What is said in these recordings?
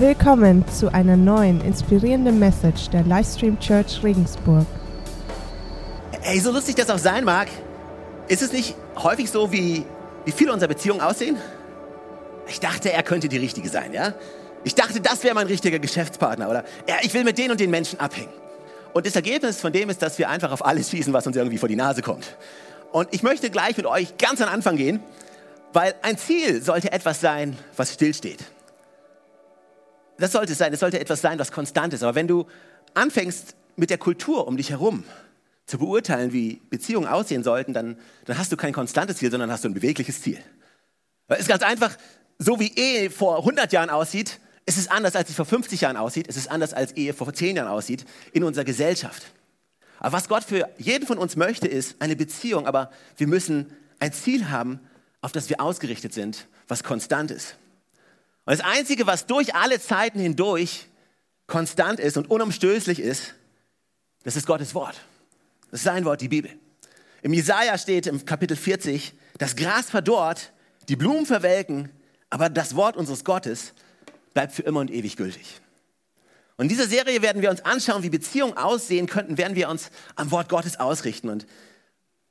Willkommen zu einer neuen inspirierenden Message der Livestream Church Regensburg. Ey, so lustig das auch sein mag, ist es nicht häufig so, wie, wie viele unserer Beziehungen aussehen? Ich dachte, er könnte die richtige sein, ja? Ich dachte, das wäre mein richtiger Geschäftspartner oder ja, ich will mit den und den Menschen abhängen. Und das Ergebnis von dem ist, dass wir einfach auf alles schießen, was uns irgendwie vor die Nase kommt. Und ich möchte gleich mit euch ganz an Anfang gehen, weil ein Ziel sollte etwas sein, was stillsteht das sollte es sein, es sollte etwas sein, was konstant ist. Aber wenn du anfängst mit der Kultur um dich herum zu beurteilen, wie Beziehungen aussehen sollten, dann, dann hast du kein konstantes Ziel, sondern hast du ein bewegliches Ziel. Es ist ganz einfach, so wie Ehe vor 100 Jahren aussieht, ist es anders, als sie vor 50 Jahren aussieht, es ist anders, als Ehe vor 10 Jahren aussieht in unserer Gesellschaft. Aber was Gott für jeden von uns möchte, ist eine Beziehung, aber wir müssen ein Ziel haben, auf das wir ausgerichtet sind, was konstant ist. Und das Einzige, was durch alle Zeiten hindurch konstant ist und unumstößlich ist, das ist Gottes Wort. Das ist sein Wort, die Bibel. Im Jesaja steht im Kapitel 40, das Gras verdorrt, die Blumen verwelken, aber das Wort unseres Gottes bleibt für immer und ewig gültig. Und in dieser Serie werden wir uns anschauen, wie Beziehungen aussehen könnten, werden wir uns am Wort Gottes ausrichten und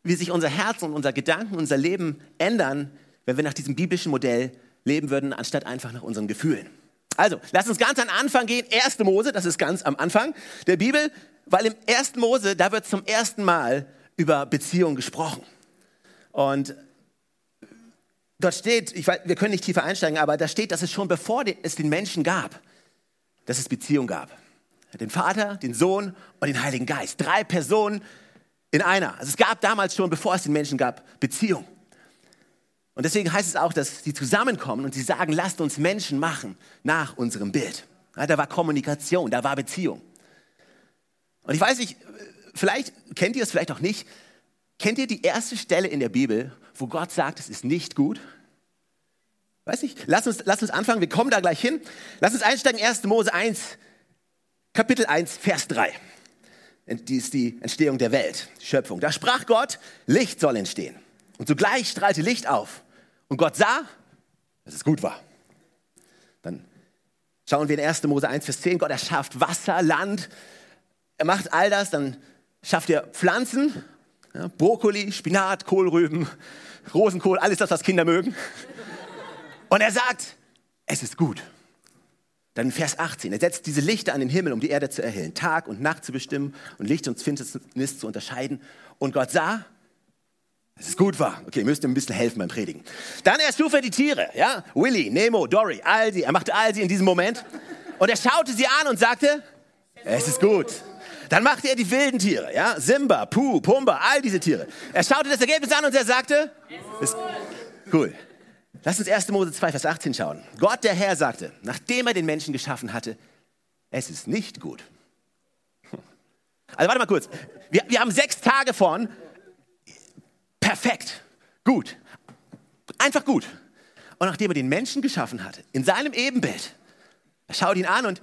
wie sich unser Herz und unser Gedanken, unser Leben ändern, wenn wir nach diesem biblischen Modell leben würden, anstatt einfach nach unseren Gefühlen. Also, lass uns ganz an Anfang gehen. 1. Mose, das ist ganz am Anfang der Bibel, weil im 1. Mose, da wird zum ersten Mal über Beziehung gesprochen. Und dort steht, ich weiß, wir können nicht tiefer einsteigen, aber da steht, dass es schon bevor es den Menschen gab, dass es Beziehung gab. Den Vater, den Sohn und den Heiligen Geist. Drei Personen in einer. Also es gab damals schon, bevor es den Menschen gab, Beziehung. Und deswegen heißt es auch, dass sie zusammenkommen und sie sagen, lasst uns Menschen machen nach unserem Bild. Ja, da war Kommunikation, da war Beziehung. Und ich weiß nicht, vielleicht kennt ihr es vielleicht auch nicht. Kennt ihr die erste Stelle in der Bibel, wo Gott sagt, es ist nicht gut? Weiß nicht, lass uns, lass uns anfangen, wir kommen da gleich hin. Lass uns einsteigen, 1. Mose 1, Kapitel 1, Vers 3. Die ist die Entstehung der Welt, die Schöpfung. Da sprach Gott, Licht soll entstehen. Und sogleich strahlte Licht auf. Und Gott sah, dass es gut war. Dann schauen wir in 1. Mose 1, Vers 10. Gott erschafft Wasser, Land. Er macht all das. Dann schafft er Pflanzen. Ja, Brokkoli, Spinat, Kohlrüben, Rosenkohl, alles das, was Kinder mögen. Und er sagt, es ist gut. Dann Vers 18, er setzt diese Lichter an den Himmel, um die Erde zu erhellen, Tag und Nacht zu bestimmen und Licht und Finsternis zu unterscheiden. Und Gott sah, es gut war. Okay, müsst ihr ein bisschen helfen beim Predigen. Dann erschuf er die Tiere, ja, Willy, Nemo, Dory, all sie. Er machte all sie in diesem Moment. Und er schaute sie an und sagte, es ist gut. Dann machte er die wilden Tiere, ja, Simba, Puh, Pumba, all diese Tiere. Er schaute das Ergebnis an und er sagte, es ist cool. Lass uns 1. Mose 2, Vers 18 schauen. Gott, der Herr, sagte, nachdem er den Menschen geschaffen hatte, es ist nicht gut. Also warte mal kurz. Wir, wir haben sechs Tage von perfekt, gut, einfach gut. Und nachdem er den Menschen geschaffen hat, in seinem Ebenbild, er schaut ihn an und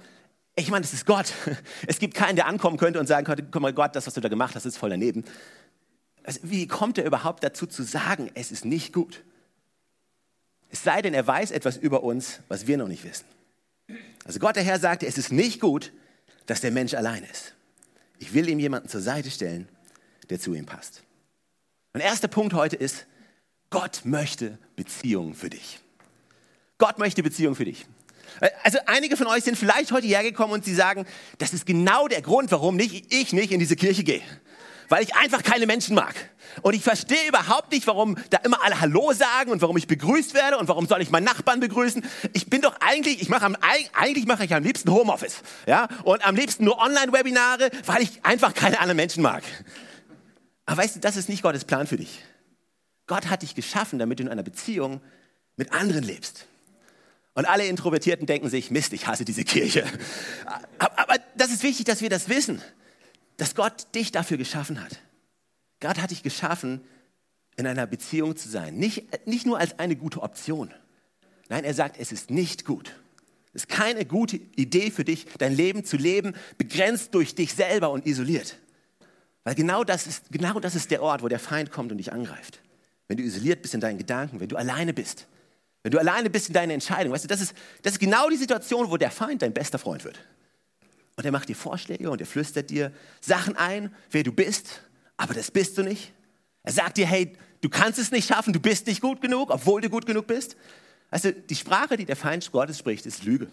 ich meine, das ist Gott. Es gibt keinen, der ankommen könnte und sagen könnte, guck mal Gott, das, was du da gemacht hast, ist voll daneben. Also, wie kommt er überhaupt dazu zu sagen, es ist nicht gut? Es sei denn, er weiß etwas über uns, was wir noch nicht wissen. Also Gott der Herr sagte, es ist nicht gut, dass der Mensch allein ist. Ich will ihm jemanden zur Seite stellen, der zu ihm passt. Mein erster Punkt heute ist, Gott möchte Beziehungen für dich. Gott möchte Beziehungen für dich. Also einige von euch sind vielleicht heute hergekommen und sie sagen, das ist genau der Grund, warum nicht, ich nicht in diese Kirche gehe. Weil ich einfach keine Menschen mag. Und ich verstehe überhaupt nicht, warum da immer alle Hallo sagen und warum ich begrüßt werde und warum soll ich meinen Nachbarn begrüßen. Ich bin doch eigentlich, ich mache am, eigentlich mache ich am liebsten Homeoffice. Ja? Und am liebsten nur Online-Webinare, weil ich einfach keine anderen Menschen mag. Aber weißt du, das ist nicht Gottes Plan für dich. Gott hat dich geschaffen, damit du in einer Beziehung mit anderen lebst. Und alle Introvertierten denken sich, Mist, ich hasse diese Kirche. Aber das ist wichtig, dass wir das wissen, dass Gott dich dafür geschaffen hat. Gott hat dich geschaffen, in einer Beziehung zu sein. Nicht, nicht nur als eine gute Option. Nein, er sagt, es ist nicht gut. Es ist keine gute Idee für dich, dein Leben zu leben, begrenzt durch dich selber und isoliert. Weil genau das, ist, genau das ist der Ort, wo der Feind kommt und dich angreift. Wenn du isoliert bist in deinen Gedanken, wenn du alleine bist, Wenn du alleine bist in deiner Entscheidung, weißt du, das ist, das ist genau die Situation, wo der Feind dein bester Freund wird. Und er macht dir Vorschläge und er flüstert dir Sachen ein, wer du bist, aber das bist du nicht. Er sagt dir, hey, du kannst es nicht schaffen, du bist nicht gut genug, obwohl du gut genug bist. Also die Sprache, die der Feind Gottes spricht, ist Lüge.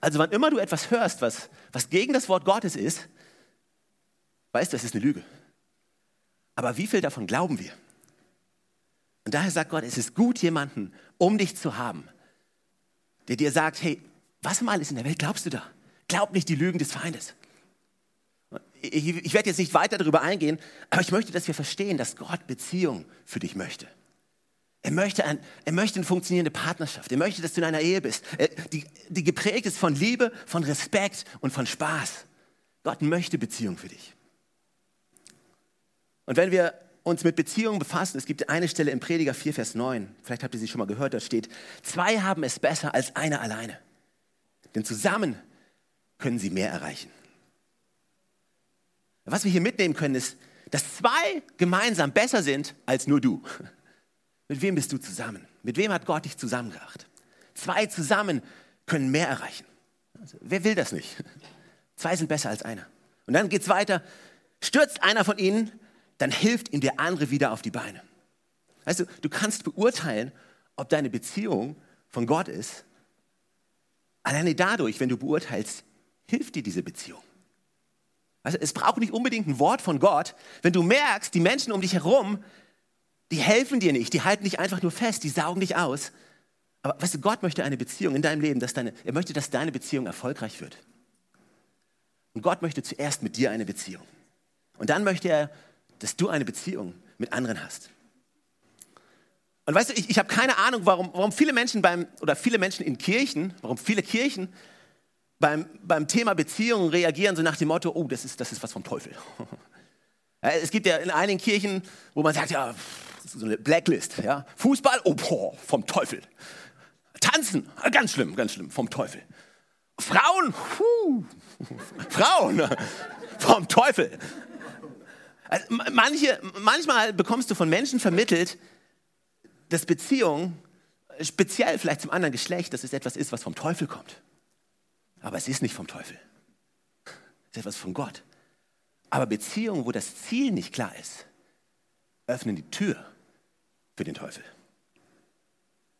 Also wann immer du etwas hörst, was, was gegen das Wort Gottes ist, weißt das ist eine Lüge. Aber wie viel davon glauben wir? Und daher sagt Gott, es ist gut, jemanden um dich zu haben, der dir sagt, hey, was mal ist in der Welt glaubst du da? Glaub nicht die Lügen des Feindes. Ich, ich werde jetzt nicht weiter darüber eingehen, aber ich möchte, dass wir verstehen, dass Gott Beziehung für dich möchte. Er möchte, ein, er möchte eine funktionierende Partnerschaft. Er möchte, dass du in einer Ehe bist, die, die geprägt ist von Liebe, von Respekt und von Spaß. Gott möchte Beziehung für dich. Und wenn wir uns mit Beziehungen befassen, es gibt eine Stelle im Prediger 4, Vers 9, vielleicht habt ihr sie schon mal gehört, da steht, zwei haben es besser als einer alleine. Denn zusammen können sie mehr erreichen. Was wir hier mitnehmen können, ist, dass zwei gemeinsam besser sind als nur du. Mit wem bist du zusammen? Mit wem hat Gott dich zusammengebracht? Zwei zusammen können mehr erreichen. Also, wer will das nicht? Zwei sind besser als einer. Und dann geht es weiter. Stürzt einer von ihnen, dann hilft ihm der andere wieder auf die Beine. Weißt du, du kannst beurteilen, ob deine Beziehung von Gott ist. Alleine dadurch, wenn du beurteilst, hilft dir diese Beziehung. Also es braucht nicht unbedingt ein Wort von Gott. Wenn du merkst, die Menschen um dich herum die helfen dir nicht, die halten dich einfach nur fest, die saugen dich aus. Aber weißt du, Gott möchte eine Beziehung in deinem Leben, dass deine, er möchte, dass deine Beziehung erfolgreich wird. Und Gott möchte zuerst mit dir eine Beziehung. Und dann möchte er, dass du eine Beziehung mit anderen hast. Und weißt du, ich, ich habe keine Ahnung, warum, warum viele Menschen beim, oder viele Menschen in Kirchen, warum viele Kirchen beim, beim Thema Beziehungen reagieren so nach dem Motto, oh, das ist, das ist was vom Teufel. Es gibt ja in einigen Kirchen, wo man sagt, ja, so eine Blacklist. Ja? Fußball, oh, boah, vom Teufel. Tanzen, ganz schlimm, ganz schlimm, vom Teufel. Frauen, puh, Frauen, vom Teufel. Also manche, manchmal bekommst du von Menschen vermittelt, dass Beziehung, speziell vielleicht zum anderen Geschlecht, dass es etwas ist, was vom Teufel kommt. Aber es ist nicht vom Teufel. Es ist etwas von Gott. Aber Beziehungen, wo das Ziel nicht klar ist, öffnen die Tür für den Teufel.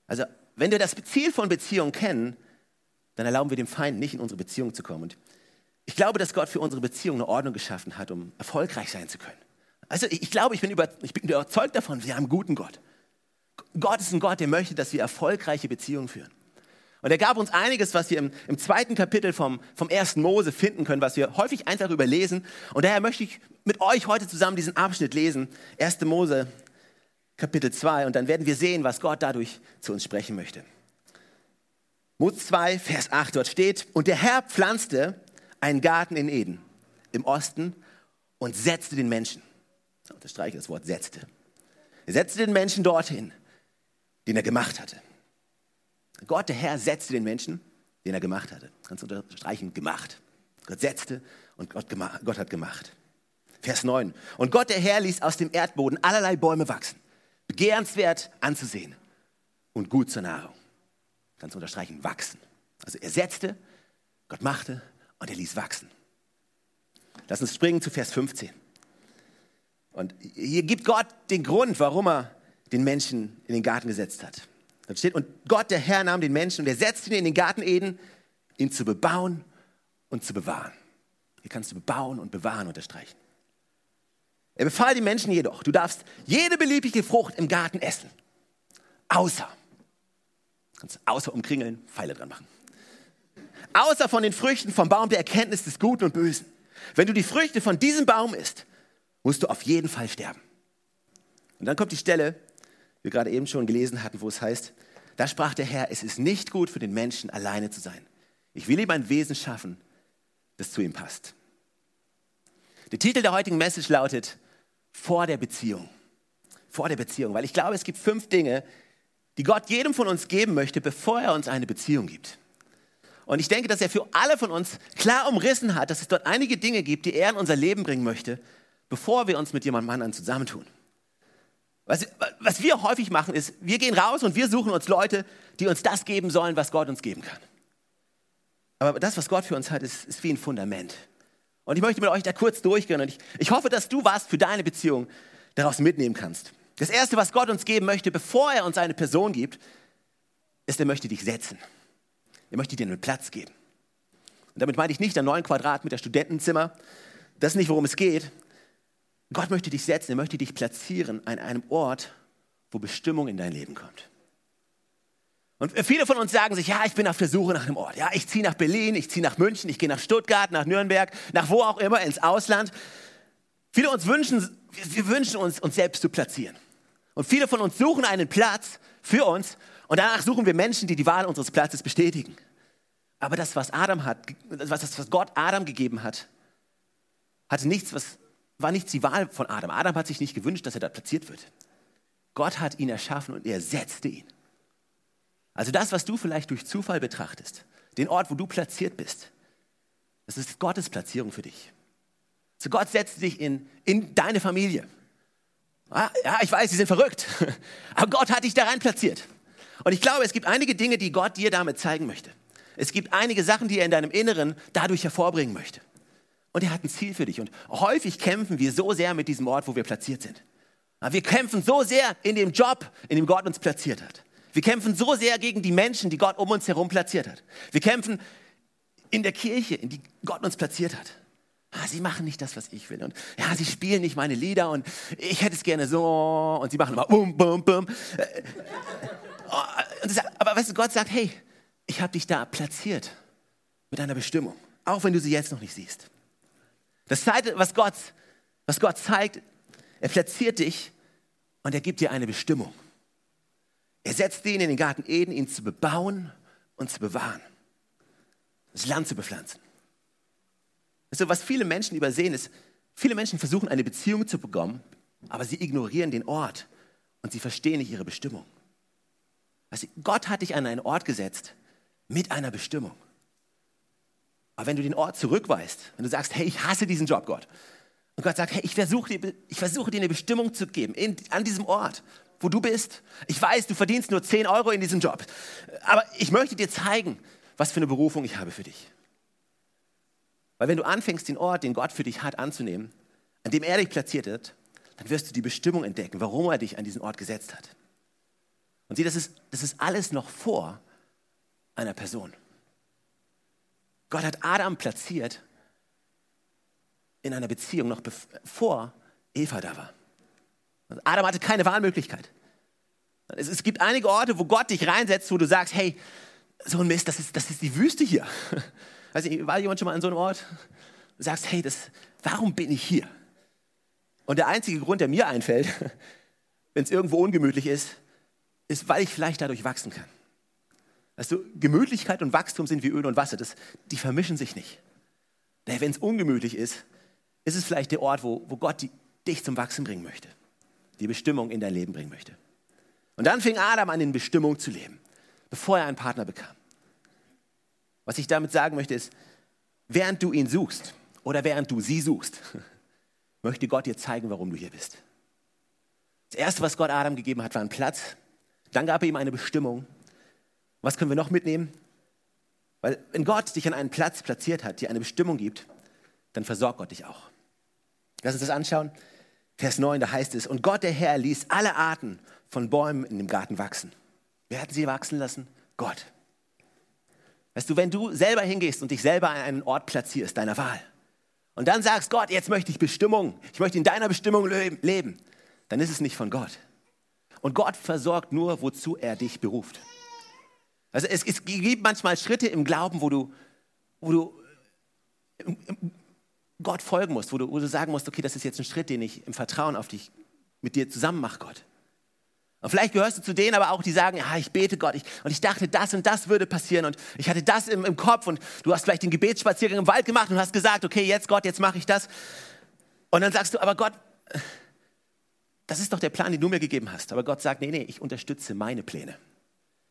Also, wenn wir das Ziel von Beziehungen kennen, dann erlauben wir dem Feind nicht in unsere Beziehung zu kommen. Und ich glaube, dass Gott für unsere Beziehung eine Ordnung geschaffen hat, um erfolgreich sein zu können. Also ich glaube, ich bin, über, ich bin überzeugt davon, wir haben einen guten Gott. Gott ist ein Gott, der möchte, dass wir erfolgreiche Beziehungen führen. Und er gab uns einiges, was wir im, im zweiten Kapitel vom, vom ersten Mose finden können, was wir häufig einfach überlesen. Und daher möchte ich mit euch heute zusammen diesen Abschnitt lesen. 1. Mose Kapitel 2 und dann werden wir sehen, was Gott dadurch zu uns sprechen möchte. Mose 2, Vers 8, dort steht, und der Herr pflanzte einen Garten in Eden im Osten und setzte den Menschen, unterstreiche das Wort setzte, er setzte den Menschen dorthin, den er gemacht hatte. Gott, der Herr, setzte den Menschen, den er gemacht hatte. Ganz unterstreichen, gemacht. Gott setzte und Gott, Gott hat gemacht. Vers 9. Und Gott, der Herr, ließ aus dem Erdboden allerlei Bäume wachsen begehrenswert anzusehen und gut zur Nahrung. Du unterstreichen, wachsen. Also er setzte, Gott machte und er ließ wachsen. Lass uns springen zu Vers 15. Und hier gibt Gott den Grund, warum er den Menschen in den Garten gesetzt hat. Da steht, und Gott, der Herr, nahm den Menschen und er setzte ihn in den Garten Eden, ihn zu bebauen und zu bewahren. Hier kannst du bebauen und bewahren unterstreichen. Er befahl den Menschen jedoch, du darfst jede beliebige Frucht im Garten essen, außer, kannst außer umkringeln, Pfeile dran machen, außer von den Früchten vom Baum der Erkenntnis des Guten und Bösen. Wenn du die Früchte von diesem Baum isst, musst du auf jeden Fall sterben. Und dann kommt die Stelle, die wir gerade eben schon gelesen hatten, wo es heißt, da sprach der Herr, es ist nicht gut für den Menschen alleine zu sein. Ich will ihm ein Wesen schaffen, das zu ihm passt. Der Titel der heutigen Message lautet, vor der Beziehung. Vor der Beziehung. Weil ich glaube, es gibt fünf Dinge, die Gott jedem von uns geben möchte, bevor er uns eine Beziehung gibt. Und ich denke, dass er für alle von uns klar umrissen hat, dass es dort einige Dinge gibt, die er in unser Leben bringen möchte, bevor wir uns mit jemandem anderen zusammentun. Was, was wir häufig machen, ist, wir gehen raus und wir suchen uns Leute, die uns das geben sollen, was Gott uns geben kann. Aber das, was Gott für uns hat, ist, ist wie ein Fundament. Und ich möchte mit euch da kurz durchgehen. Und ich, ich hoffe, dass du was für deine Beziehung daraus mitnehmen kannst. Das Erste, was Gott uns geben möchte, bevor er uns eine Person gibt, ist, er möchte dich setzen. Er möchte dir einen Platz geben. Und damit meine ich nicht ein neun Quadratmeter Studentenzimmer. Das ist nicht, worum es geht. Gott möchte dich setzen, er möchte dich platzieren an einem Ort, wo Bestimmung in dein Leben kommt. Und viele von uns sagen sich, ja, ich bin auf der Suche nach einem Ort. Ja, ich ziehe nach Berlin, ich ziehe nach München, ich gehe nach Stuttgart, nach Nürnberg, nach wo auch immer, ins Ausland. Viele uns wünschen, wir wünschen uns, uns selbst zu platzieren. Und viele von uns suchen einen Platz für uns und danach suchen wir Menschen, die die Wahl unseres Platzes bestätigen. Aber das, was Adam hat, was, was Gott Adam gegeben hat, hatte nichts, was, war nichts die Wahl von Adam. Adam hat sich nicht gewünscht, dass er da platziert wird. Gott hat ihn erschaffen und er setzte ihn. Also das, was du vielleicht durch Zufall betrachtest, den Ort, wo du platziert bist, das ist Gottes Platzierung für dich. So Gott setzt dich in, in deine Familie. Ah, ja, ich weiß, sie sind verrückt, aber Gott hat dich da rein platziert. Und ich glaube, es gibt einige Dinge, die Gott dir damit zeigen möchte. Es gibt einige Sachen, die er in deinem Inneren dadurch hervorbringen möchte. Und er hat ein Ziel für dich. Und häufig kämpfen wir so sehr mit diesem Ort, wo wir platziert sind. Wir kämpfen so sehr in dem Job, in dem Gott uns platziert hat. Wir kämpfen so sehr gegen die Menschen, die Gott um uns herum platziert hat. Wir kämpfen in der Kirche, in die Gott uns platziert hat. Ah, sie machen nicht das, was ich will. Und ja, sie spielen nicht meine Lieder und ich hätte es gerne so. Und sie machen immer bum, bum, bum. Aber weißt du, Gott sagt, hey, ich habe dich da platziert mit einer Bestimmung, auch wenn du sie jetzt noch nicht siehst. Das Zweite, was Gott, was Gott zeigt, er platziert dich und er gibt dir eine Bestimmung. Er setzt ihn in den Garten Eden, ihn zu bebauen und zu bewahren. Das Land zu bepflanzen. Also was viele Menschen übersehen ist, viele Menschen versuchen eine Beziehung zu bekommen, aber sie ignorieren den Ort und sie verstehen nicht ihre Bestimmung. Also Gott hat dich an einen Ort gesetzt mit einer Bestimmung. Aber wenn du den Ort zurückweist, wenn du sagst, hey, ich hasse diesen Job, Gott, und Gott sagt, hey, ich versuche dir, ich dir eine Bestimmung zu geben in, an diesem Ort wo du bist. Ich weiß, du verdienst nur 10 Euro in diesem Job. Aber ich möchte dir zeigen, was für eine Berufung ich habe für dich. Weil wenn du anfängst, den Ort, den Gott für dich hat, anzunehmen, an dem er dich platziert hat, dann wirst du die Bestimmung entdecken, warum er dich an diesen Ort gesetzt hat. Und sieh, das ist, das ist alles noch vor einer Person. Gott hat Adam platziert in einer Beziehung noch bevor Eva da war. Adam hatte keine Wahlmöglichkeit. Es, es, gibt einige Orte, wo Gott dich reinsetzt, wo du sagst, hey, so ein Mist, das ist, das ist die Wüste hier. Weiß nicht, war jemand schon mal an so einem Ort? Du sagst, hey, das, warum bin ich hier? Und der einzige Grund, der mir einfällt, wenn es irgendwo ungemütlich ist, ist, weil ich vielleicht dadurch wachsen kann. Weißt du, Gemütlichkeit und Wachstum sind wie Öl und Wasser, das, die vermischen sich nicht. Wenn es ungemütlich ist, ist es vielleicht der Ort, wo, wo Gott die, dich zum Wachsen bringen möchte die Bestimmung in dein Leben bringen möchte. Und dann fing Adam an, in Bestimmung zu leben, bevor er einen Partner bekam. Was ich damit sagen möchte, ist, während du ihn suchst oder während du sie suchst, möchte Gott dir zeigen, warum du hier bist. Das Erste, was Gott Adam gegeben hat, war ein Platz. Dann gab er ihm eine Bestimmung. Was können wir noch mitnehmen? Weil wenn Gott dich an einen Platz platziert hat, dir eine Bestimmung gibt, dann versorgt Gott dich auch. Lass uns das anschauen. Vers 9, da heißt es, und Gott der Herr ließ alle Arten von Bäumen in dem Garten wachsen. Wer hat sie wachsen lassen? Gott. Weißt du, wenn du selber hingehst und dich selber an einen Ort platzierst, deiner Wahl, und dann sagst, Gott, jetzt möchte ich Bestimmung, ich möchte in deiner Bestimmung leben, dann ist es nicht von Gott. Und Gott versorgt nur, wozu er dich beruft. Also es, es gibt manchmal Schritte im Glauben, wo du, wo du Gott folgen musst, wo du, wo du sagen musst, okay, das ist jetzt ein Schritt, den ich im Vertrauen auf dich mit dir zusammen mache, Gott. Und vielleicht gehörst du zu denen aber auch, die sagen, ja, ich bete Gott ich, und ich dachte, das und das würde passieren und ich hatte das im, im Kopf und du hast vielleicht den Gebetsspaziergang im Wald gemacht und hast gesagt, okay, jetzt Gott, jetzt mache ich das. Und dann sagst du, aber Gott, das ist doch der Plan, den du mir gegeben hast. Aber Gott sagt, nee, nee, ich unterstütze meine Pläne.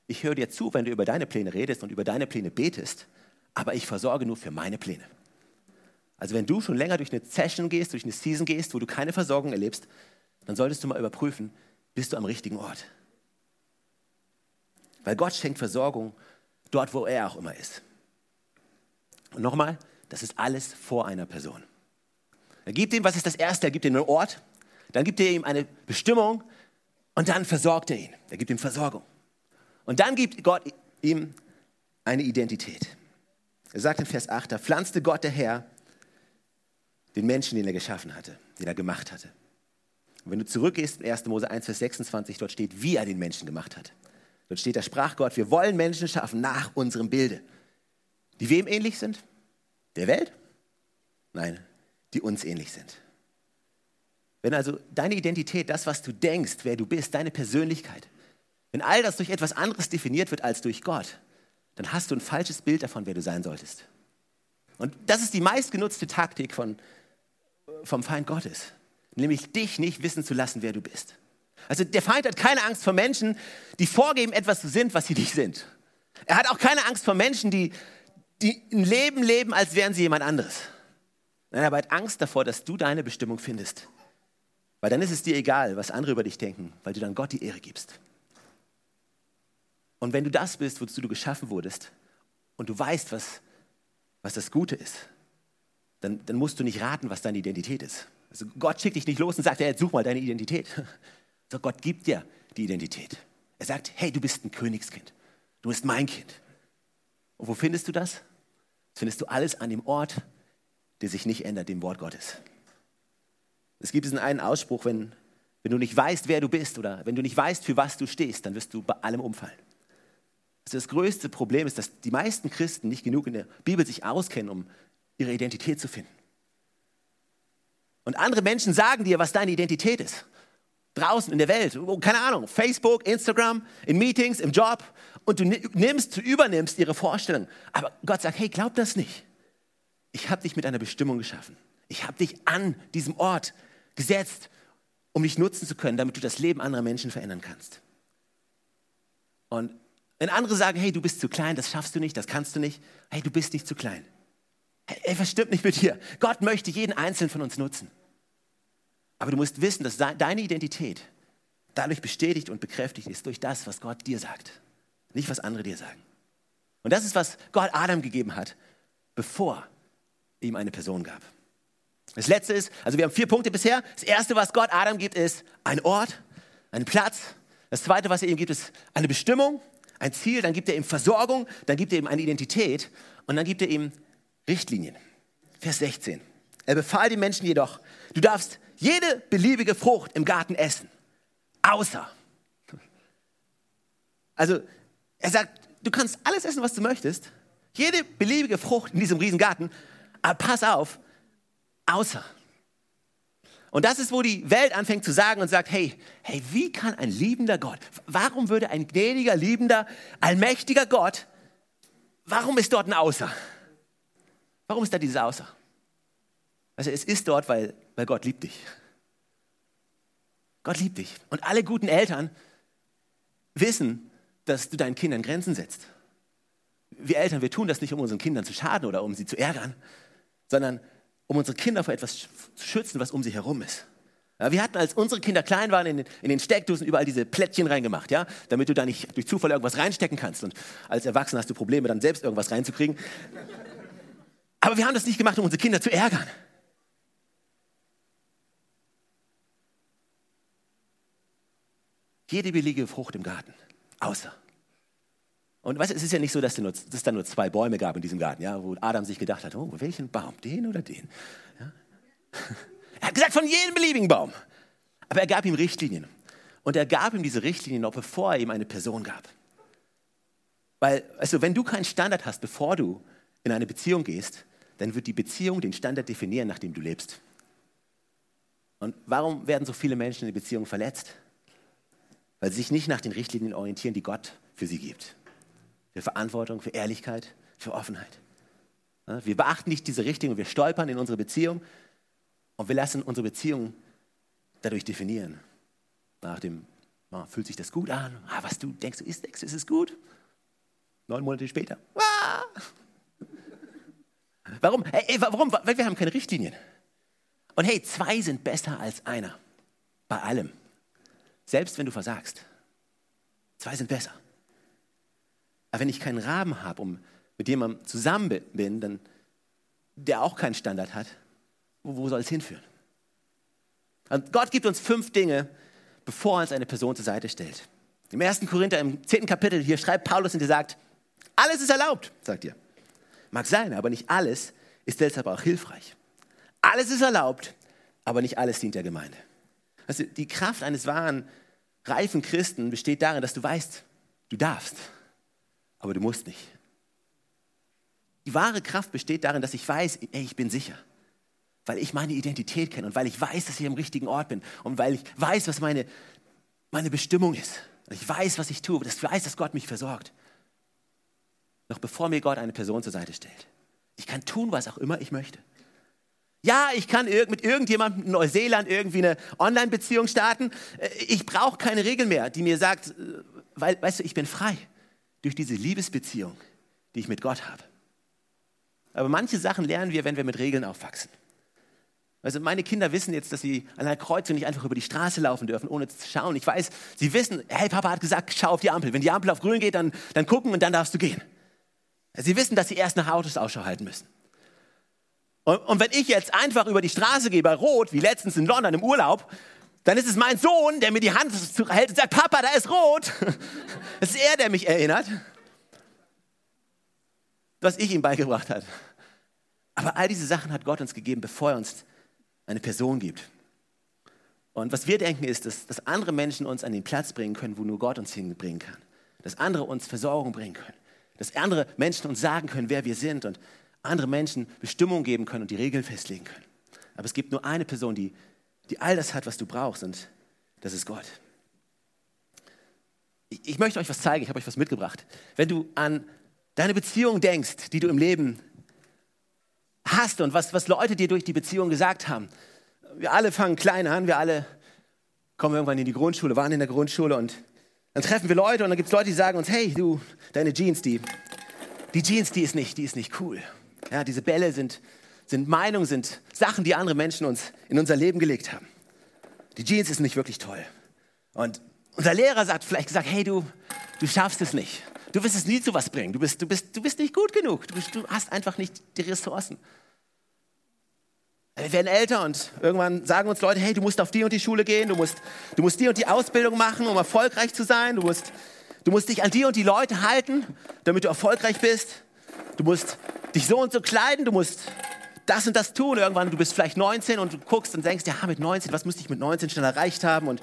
Ich höre dir zu, wenn du über deine Pläne redest und über deine Pläne betest, aber ich versorge nur für meine Pläne. Also wenn du schon länger durch eine Session gehst, durch eine Season gehst, wo du keine Versorgung erlebst, dann solltest du mal überprüfen, bist du am richtigen Ort. Weil Gott schenkt Versorgung dort, wo er auch immer ist. Und nochmal, das ist alles vor einer Person. Er gibt ihm, was ist das Erste? Er gibt ihm einen Ort, dann gibt er ihm eine Bestimmung und dann versorgt er ihn. Er gibt ihm Versorgung. Und dann gibt Gott ihm eine Identität. Er sagt in Vers 8, da pflanzte Gott der Herr den Menschen, den er geschaffen hatte, den er gemacht hatte. Und wenn du zurückgehst in 1. Mose 1, Vers 26, dort steht, wie er den Menschen gemacht hat. Dort steht, da sprach Gott, wir wollen Menschen schaffen nach unserem Bilde. Die wem ähnlich sind? Der Welt? Nein, die uns ähnlich sind. Wenn also deine Identität, das, was du denkst, wer du bist, deine Persönlichkeit, wenn all das durch etwas anderes definiert wird als durch Gott, dann hast du ein falsches Bild davon, wer du sein solltest. Und das ist die meistgenutzte Taktik von, vom Feind Gottes, nämlich dich nicht wissen zu lassen, wer du bist. Also der Feind hat keine Angst vor Menschen, die vorgeben, etwas zu sind, was sie nicht sind. Er hat auch keine Angst vor Menschen, die, die ein Leben leben, als wären sie jemand anderes. Nein, er hat Angst davor, dass du deine Bestimmung findest. Weil dann ist es dir egal, was andere über dich denken, weil du dann Gott die Ehre gibst. Und wenn du das bist, wozu du geschaffen wurdest, und du weißt, was, was das Gute ist, dann, dann musst du nicht raten, was deine Identität ist. Also Gott schickt dich nicht los und sagt, hey, jetzt such mal deine Identität. So Gott gibt dir die Identität. Er sagt, hey, du bist ein Königskind. Du bist mein Kind. Und wo findest du das? Das findest du alles an dem Ort, der sich nicht ändert, dem Wort Gottes. Es gibt diesen einen Ausspruch, wenn, wenn du nicht weißt, wer du bist oder wenn du nicht weißt, für was du stehst, dann wirst du bei allem umfallen. Also das größte Problem ist, dass die meisten Christen nicht genug in der Bibel sich auskennen, um ihre Identität zu finden. Und andere Menschen sagen dir, was deine Identität ist. Draußen in der Welt, oh, keine Ahnung, Facebook, Instagram, in Meetings, im Job. Und du nimmst, du übernimmst ihre Vorstellung. Aber Gott sagt, hey, glaub das nicht. Ich habe dich mit einer Bestimmung geschaffen. Ich habe dich an diesem Ort gesetzt, um dich nutzen zu können, damit du das Leben anderer Menschen verändern kannst. Und wenn andere sagen, hey, du bist zu klein, das schaffst du nicht, das kannst du nicht, hey, du bist nicht zu klein. Hey, was stimmt nicht mit dir? Gott möchte jeden einzelnen von uns nutzen. Aber du musst wissen, dass deine Identität dadurch bestätigt und bekräftigt ist durch das, was Gott dir sagt, nicht was andere dir sagen. Und das ist, was Gott Adam gegeben hat, bevor ihm eine Person gab. Das letzte ist, also wir haben vier Punkte bisher. Das erste, was Gott Adam gibt, ist ein Ort, ein Platz. Das zweite, was er ihm gibt, ist eine Bestimmung, ein Ziel. Dann gibt er ihm Versorgung, dann gibt er ihm eine Identität und dann gibt er ihm Richtlinien. Vers 16. Er befahl den Menschen jedoch, du darfst jede beliebige Frucht im Garten essen, außer. Also er sagt, du kannst alles essen, was du möchtest, jede beliebige Frucht in diesem Riesengarten, aber pass auf, außer. Und das ist, wo die Welt anfängt zu sagen und sagt, hey, hey, wie kann ein liebender Gott, warum würde ein gnädiger, liebender, allmächtiger Gott, warum ist dort ein Außer? Warum ist da dieses Außer? Also es ist dort, weil, weil Gott liebt dich. Gott liebt dich. Und alle guten Eltern wissen, dass du deinen Kindern Grenzen setzt. Wir Eltern, wir tun das nicht, um unseren Kindern zu schaden oder um sie zu ärgern, sondern um unsere Kinder vor etwas zu schützen, was um sie herum ist. Ja, wir hatten, als unsere Kinder klein waren, in den, in den Steckdosen überall diese Plättchen reingemacht, ja, damit du da nicht durch Zufall irgendwas reinstecken kannst. Und als Erwachsener hast du Probleme, dann selbst irgendwas reinzukriegen. Aber wir haben das nicht gemacht, um unsere Kinder zu ärgern. Jede billige Frucht im Garten, außer. Und weißt es ist ja nicht so, dass, es da nur zwei Bäume gab in diesem Garten, ja, wo Adam sich gedacht hat, oh, welchen Baum, den oder den? Ja? Er hat gesagt, von jedem beliebigen Baum. Aber er gab ihm Richtlinien. Und er gab ihm diese Richtlinien noch, bevor er ihm eine Person gab. Weil, also, wenn du keinen Standard hast, bevor du in eine Beziehung gehst, dann wird die Beziehung den Standard definieren, nach dem du lebst. Und warum werden so viele Menschen in Beziehungen verletzt? weil sie sich nicht nach den Richtlinien orientieren, die Gott für sie gibt. Für Verantwortung, für Ehrlichkeit, für Offenheit. Wir beachten nicht diese Richtlinien, wir stolpern in unsere Beziehung und wir lassen unsere Beziehung dadurch definieren. Nach dem, oh, fühlt sich das gut an? Ah, was du denkst, ist, denkst ist es gut? Neun Monate später. Ah! Warum? Hey, warum? Weil wir haben keine Richtlinien. Und hey, zwei sind besser als einer. Bei allem. selbst wenn du versagst. Zwei sind besser. Aber wenn ich keinen Rahmen habe, um mit jemandem zusammen bin, dann, der auch keinen Standard hat, wo, wo soll es hinführen? Und Gott gibt uns fünf Dinge, bevor er uns eine Person zur Seite stellt. Im 1. Korinther, im 10. Kapitel, hier schreibt Paulus und er sagt, alles ist erlaubt, sagt ihr. Mag sein, aber nicht alles ist deshalb auch hilfreich. Alles ist erlaubt, aber nicht alles dient der Gemeinde. Also die Kraft eines wahren, reifen Christen besteht darin, dass du weißt, du darfst, aber du musst nicht. Die wahre Kraft besteht darin, dass ich weiß, ey, ich bin sicher. Weil ich meine Identität kenne und weil ich weiß, dass ich am richtigen Ort bin und weil ich weiß, was meine, meine Bestimmung ist. Ich weiß, was ich tue, dass ich weiß, dass Gott mich versorgt. Noch bevor mir Gott eine Person zur Seite stellt. Ich kann tun, was auch immer ich möchte. Ja, ich kann mit irgendjemandem in Neuseeland irgendwie eine Online-Beziehung starten. Äh, ich brauche keine Regel mehr, die mir sagt, äh, weil, weißt du, ich bin frei durch diese Liebesbeziehung, die ich mit Gott habe. Aber manche Sachen lernen wir, wenn wir mit Regeln aufwachsen. Also meine Kinder wissen jetzt, dass sie an einer Kreuzung nicht einfach über die Straße laufen dürfen, ohne zu schauen. Ich weiß, sie wissen, hey, Papa hat gesagt, schau auf die Ampel. Wenn die Ampel auf grün geht, dann, dann gucken und dann darfst du gehen. Sie wissen, dass sie erst nach Autos Ausschau halten müssen. Und, und wenn ich jetzt einfach über die Straße gehe bei Rot, wie letztens in London im Urlaub, dann ist es mein Sohn, der mir die Hand hält und sagt, Papa, da ist Rot. Es ist er, der mich erinnert, was ich ihm beigebracht habe. Aber all diese Sachen hat Gott uns gegeben, bevor er uns eine Person gibt. Und was wir denken ist, dass, dass andere Menschen uns an den Platz bringen können, wo nur Gott uns hinbringen kann. Dass andere uns Versorgung bringen können. Dass andere Menschen uns sagen können, wer wir sind und andere Menschen Bestimmungen geben können und die Regeln festlegen können. Aber es gibt nur eine Person, die, die all das hat, was du brauchst und das ist Gott. Ich, möchte euch was zeigen, ich habe euch was mitgebracht. Wenn du an deine Beziehung denkst, die du im Leben hast und was, was Leute dir durch die Beziehung gesagt haben. Wir alle fangen klein an, wir alle kommen irgendwann in die Grundschule, waren in der Grundschule und dann treffen wir Leute und dann gibt es Leute, die sagen uns, hey, du, deine Jeans, die, die Jeans, die ist nicht, die ist nicht cool. Ja, diese Bälle sind, sind Meinungen, sind Sachen, die andere Menschen uns in unser Leben gelegt haben. Die Jeans ist nicht wirklich toll. Und unser Lehrer sagt vielleicht gesagt, hey, du, du schaffst es nicht. Du wirst es nie zu was bringen. Du bist, du bist, du bist nicht gut genug. Du, bist, du hast einfach nicht die Ressourcen. Wir werden älter und irgendwann sagen uns Leute, hey, du musst auf die und die Schule gehen, du musst, du musst die und die Ausbildung machen, um erfolgreich zu sein. Du musst, du musst dich an die und die Leute halten, damit du erfolgreich bist. Du musst dich so und so kleiden, du musst das und das tun. Irgendwann, du bist vielleicht 19 und du guckst und denkst, ja, mit 19, was müsste ich mit 19 schnell erreicht haben? Und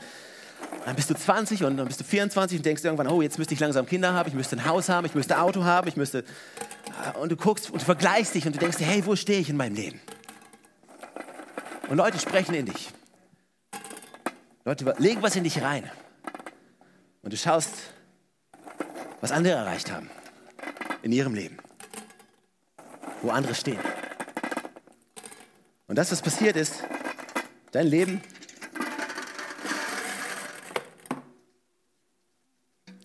dann bist du 20 und dann bist du 24 und denkst irgendwann, oh, jetzt müsste ich langsam Kinder haben, ich müsste ein Haus haben, ich müsste ein Auto haben, ich müsste... Und du guckst und du vergleichst dich und du denkst dir, hey, wo stehe ich in meinem Leben? Und Leute sprechen in dich. Leute legen was in dich rein. Und du schaust, was andere erreicht haben in ihrem Leben. Wo andere stehen. Und das, was passiert ist, dein Leben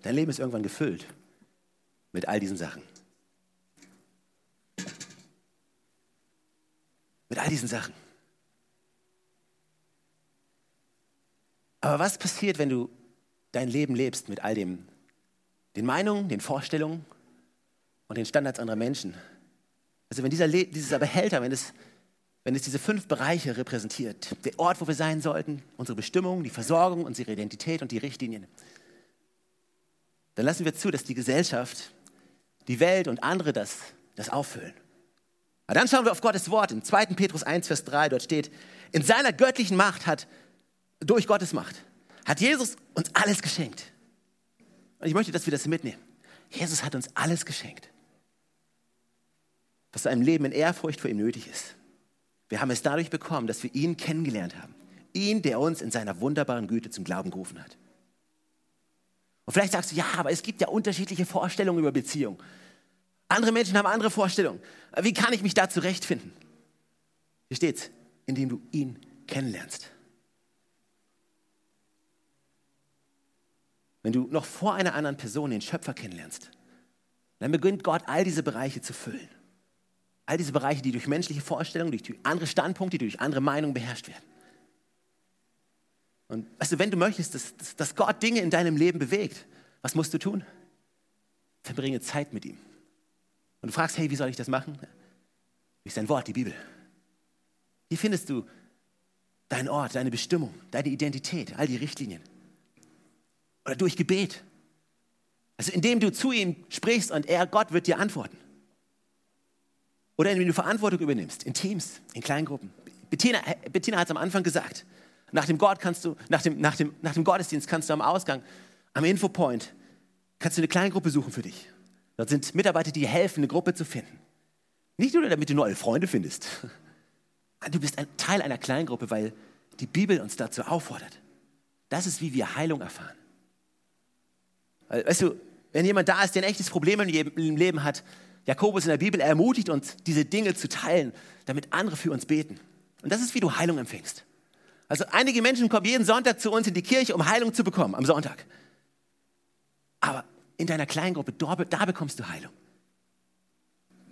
Dein Leben ist irgendwann gefüllt mit all diesen Sachen. Mit all diesen Sachen. Aber was passiert, wenn du dein Leben lebst mit all dem, den Meinungen, den Vorstellungen und den Standards anderer Menschen? Also wenn dieser, dieser Behälter, wenn es, wenn es diese fünf Bereiche repräsentiert, der Ort, wo wir sein sollten, unsere Bestimmung, die Versorgung, unsere Identität und die Richtlinien, dann lassen wir zu, dass die Gesellschaft, die Welt und andere das, das auffüllen. Aber dann schauen wir auf Gottes Wort in 2. Petrus 1, Vers 3, dort steht, in seiner göttlichen Macht hat, durch Gottes Macht, hat Jesus uns alles geschenkt. Und ich möchte, dass wir das mitnehmen. Jesus hat uns alles geschenkt, was zu einem Leben in Ehrfurcht vor ihm nötig ist. Wir haben es dadurch bekommen, dass wir ihn kennengelernt haben. Ihn, der uns in seiner wunderbaren Güte zum Glauben gerufen hat. Und vielleicht sagst du, ja, aber es gibt ja unterschiedliche Vorstellungen über Beziehung. Andere Menschen haben andere Vorstellungen. Wie kann ich mich da zurechtfinden? Hier steht's, indem du ihn kennenlernst. Wenn du noch vor einer anderen Person den Schöpfer kennenlernst, dann beginnt Gott all diese Bereiche zu füllen. All diese Bereiche, die durch menschliche Vorstellungen, durch andere Standpunkte, durch andere Meinungen beherrscht werden. Und weißt du, wenn du möchtest, dass, dass Gott Dinge in deinem Leben bewegt, was musst du tun? Verbringe Zeit mit ihm. Und du fragst, hey, wie soll ich das machen? Durch sein Wort, die Bibel. Hier findest du deinen Ort, deine Bestimmung, deine Identität, all die Richtlinien. Oder durch Gebet. Also indem du zu ihm sprichst und er, Gott, wird dir antworten. Oder indem du Verantwortung übernimmst, in Teams, in Kleingruppen. Bettina, Bettina hat es am Anfang gesagt. Nach dem, Gott kannst du, nach, dem, nach, dem, nach dem Gottesdienst kannst du am Ausgang, am Infopoint, kannst du eine Kleingruppe suchen für dich. Dort sind Mitarbeiter, die helfen, eine Gruppe zu finden. Nicht nur, damit du neue Freunde findest. Du bist ein Teil einer Kleingruppe, weil die Bibel uns dazu auffordert. Das ist, wie wir Heilung erfahren. Weißt du, wenn jemand da ist, der ein echtes Problem im Leben hat, Jakobus in der Bibel ermutigt uns, diese Dinge zu teilen, damit andere für uns beten. Und das ist, wie du Heilung empfängst. Also einige Menschen kommen jeden Sonntag zu uns in die Kirche, um Heilung zu bekommen, am Sonntag. Aber in deiner Kleingruppe, da bekommst du Heilung.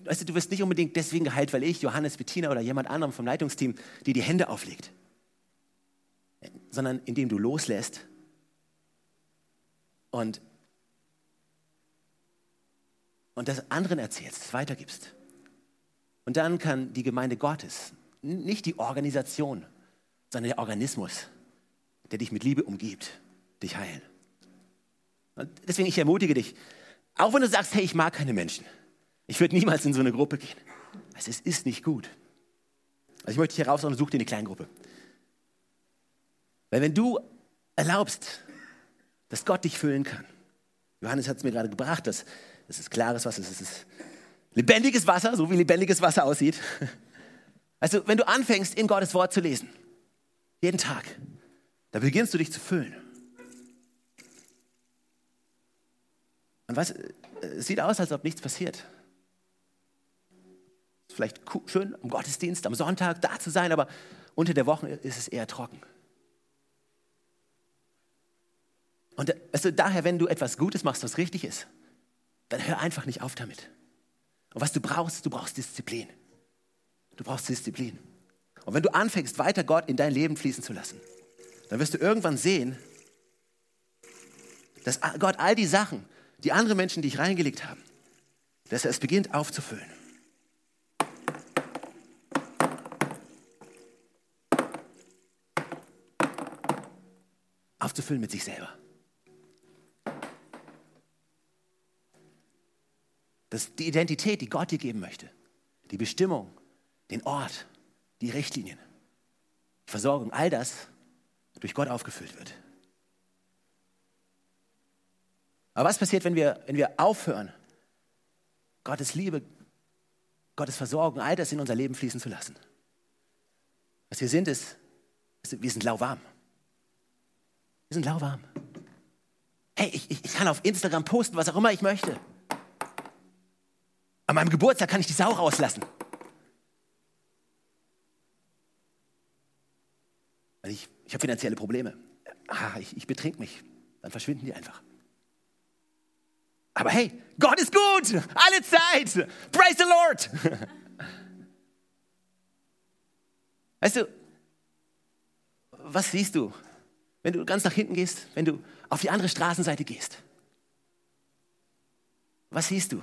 Weißt du, du wirst nicht unbedingt deswegen geheilt, weil ich, Johannes, Bettina oder jemand anderem vom Leitungsteam dir die Hände auflegt, sondern indem du loslässt und und das anderen erzählst, es weitergibst. Und dann kann die Gemeinde Gottes, nicht die Organisation, sondern der Organismus, der dich mit Liebe umgibt, dich heilen. Und deswegen, ich ermutige dich, auch wenn du sagst, hey, ich mag keine Menschen, ich würde niemals in so eine Gruppe gehen. Also es ist nicht gut. Also ich möchte dich herausfordern, such dir eine Kleingruppe. Weil wenn du erlaubst, dass Gott dich füllen kann, Johannes hat es mir gerade gebracht, dass es ist klares Wasser, es ist lebendiges Wasser, so wie lebendiges Wasser aussieht. Also wenn du anfängst, in Gottes Wort zu lesen, jeden Tag, da beginnst du dich zu füllen. Und was, es sieht aus, als ob nichts passiert. Vielleicht schön am Gottesdienst, am Sonntag da zu sein, aber unter der Woche ist es eher trocken. Und also daher, wenn du etwas Gutes machst, was richtig ist, dann hör einfach nicht auf damit. Und was du brauchst, du brauchst Disziplin. Du brauchst Disziplin. Und wenn du anfängst, weiter Gott in dein Leben fließen zu lassen, dann wirst du irgendwann sehen, dass Gott all die Sachen, die andere Menschen dich reingelegt haben, dass er es beginnt aufzufüllen. Aufzufüllen mit sich selber. Das die Identität, die Gott dir geben möchte. Die Bestimmung, den Ort, die Richtlinien, die Versorgung, all das durch Gott aufgefüllt wird. Aber was passiert, wenn wir, wenn wir aufhören, Gottes Liebe, Gottes Versorgung, all das in unser Leben fließen zu lassen? Was wir sind, ist, wir sind lauwarm. Wir sind lauwarm. Hey, ich, ich kann auf Instagram posten, was auch immer ich möchte. An meinem Geburtstag kann ich die Sau rauslassen. Weil ich, ich habe finanzielle Probleme. Ah, ich, ich betrink mich. Dann verschwinden die einfach. Aber hey, Gott ist gut, alle Zeit. Praise the Lord. Weißt du, was siehst du, wenn du ganz nach hinten gehst, wenn du auf die andere Straßenseite gehst? Was siehst du?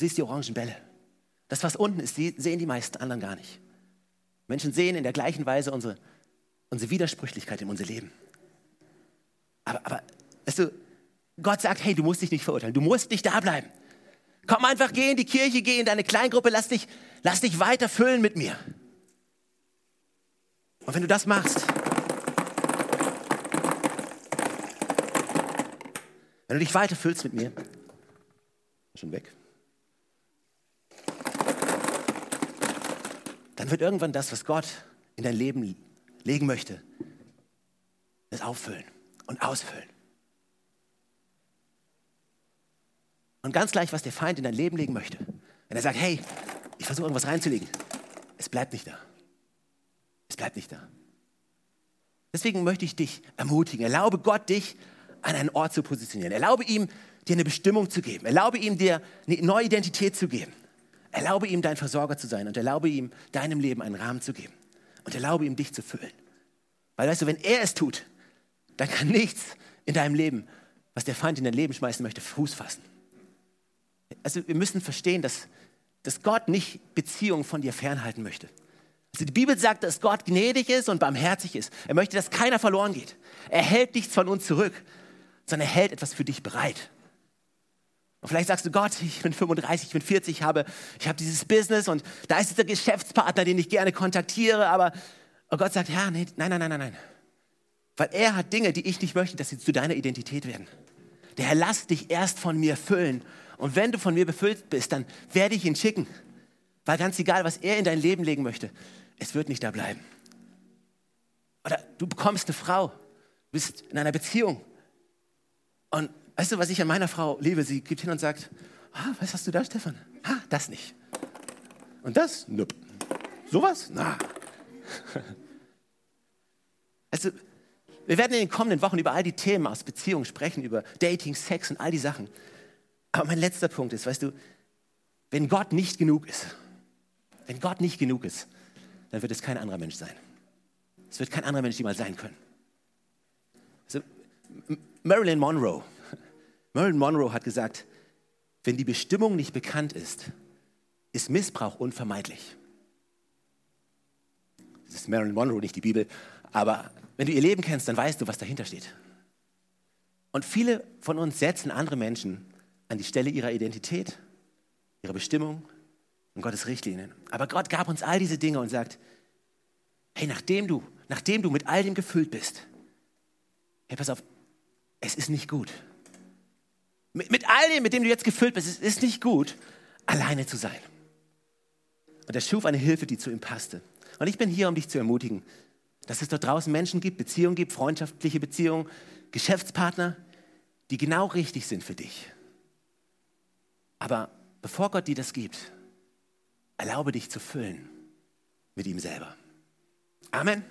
Du siehst die orangen Bälle. Das, was unten ist, sehen die meisten anderen gar nicht. Menschen sehen in der gleichen Weise unsere, unsere Widersprüchlichkeit in unser Leben. Aber, aber weißt du, Gott sagt, hey, du musst dich nicht verurteilen, du musst nicht da bleiben. Komm einfach, geh in die Kirche, geh in deine Kleingruppe, lass dich, lass dich weiter füllen mit mir. Und wenn du das machst, wenn du dich weiter füllst mit mir, schon weg. Dann wird irgendwann das, was Gott in dein Leben legen möchte, das auffüllen und ausfüllen. Und ganz gleich, was der Feind in dein Leben legen möchte, wenn er sagt, hey, ich versuche irgendwas reinzulegen, es bleibt nicht da. Es bleibt nicht da. Deswegen möchte ich dich ermutigen. Erlaube Gott, dich an einen Ort zu positionieren. Erlaube ihm, dir eine Bestimmung zu geben. Erlaube ihm, dir eine neue Identität zu geben. Erlaube ihm, dein Versorger zu sein und erlaube ihm, deinem Leben einen Rahmen zu geben. Und erlaube ihm, dich zu füllen. Weil weißt du, wenn er es tut, dann kann nichts in deinem Leben, was der Feind in dein Leben schmeißen möchte, Fuß fassen. Also wir müssen verstehen, dass, dass Gott nicht Beziehungen von dir fernhalten möchte. Also die Bibel sagt, dass Gott gnädig ist und barmherzig ist. Er möchte, dass keiner verloren geht. Er hält nichts von uns zurück, sondern er hält etwas für dich bereit. Und vielleicht sagst du, Gott, ich bin 35, ich bin 40, ich habe, ich habe dieses Business und da ist dieser Geschäftspartner, den ich gerne kontaktiere, aber Gott sagt, ja, nee, nein, nein, nein, nein, nein. Weil er hat Dinge, die ich nicht möchte, dass sie zu deiner Identität werden. Der Herr, lass dich erst von mir füllen. Und wenn du von mir befüllt bist, dann werde ich ihn schicken. Weil ganz egal, was er in dein Leben legen möchte, es wird nicht da bleiben. Oder du bekommst eine Frau, bist in einer Beziehung. Und weißt du, was ich an meiner Frau liebe? Sie gibt hin und sagt, ah, was hast du da, Stefan? Ah, das nicht. Und das? Nope. Sowas? Na. Also, wir werden in den kommenden Wochen über all die Themen aus Beziehungen sprechen, über Dating, Sex und all die Sachen. Aber mein letzter Punkt ist, weißt du, wenn Gott nicht genug ist, wenn Gott nicht genug ist, dann wird es kein anderer Mensch sein. Es wird kein anderer Mensch jemals sein können. Also, Marilyn Monroe. Marilyn Monroe hat gesagt, wenn die Bestimmung nicht bekannt ist, ist Missbrauch unvermeidlich. Das ist Marilyn Monroe, nicht die Bibel, aber wenn du ihr Leben kennst, dann weißt du, was dahinter steht. Und viele von uns setzen andere Menschen an die Stelle ihrer Identität, ihrer Bestimmung und Gottes Richtlinien. Aber Gott gab uns all diese Dinge und sagt, hey, nachdem du, nachdem du mit all dem gefüllt bist, hey, pass auf, es ist nicht gut. Mit, mit all dem, mit dem du jetzt gefüllt bist, es ist nicht gut, alleine zu sein. Und er schuf eine Hilfe, die zu ihm passte. Und ich bin hier, um dich zu ermutigen, dass es dort draußen Menschen gibt, Beziehungen gibt, freundschaftliche Beziehungen, Geschäftspartner, die genau richtig sind für dich. Aber bevor Gott dir das gibt, erlaube dich zu füllen mit ihm selber. Amen.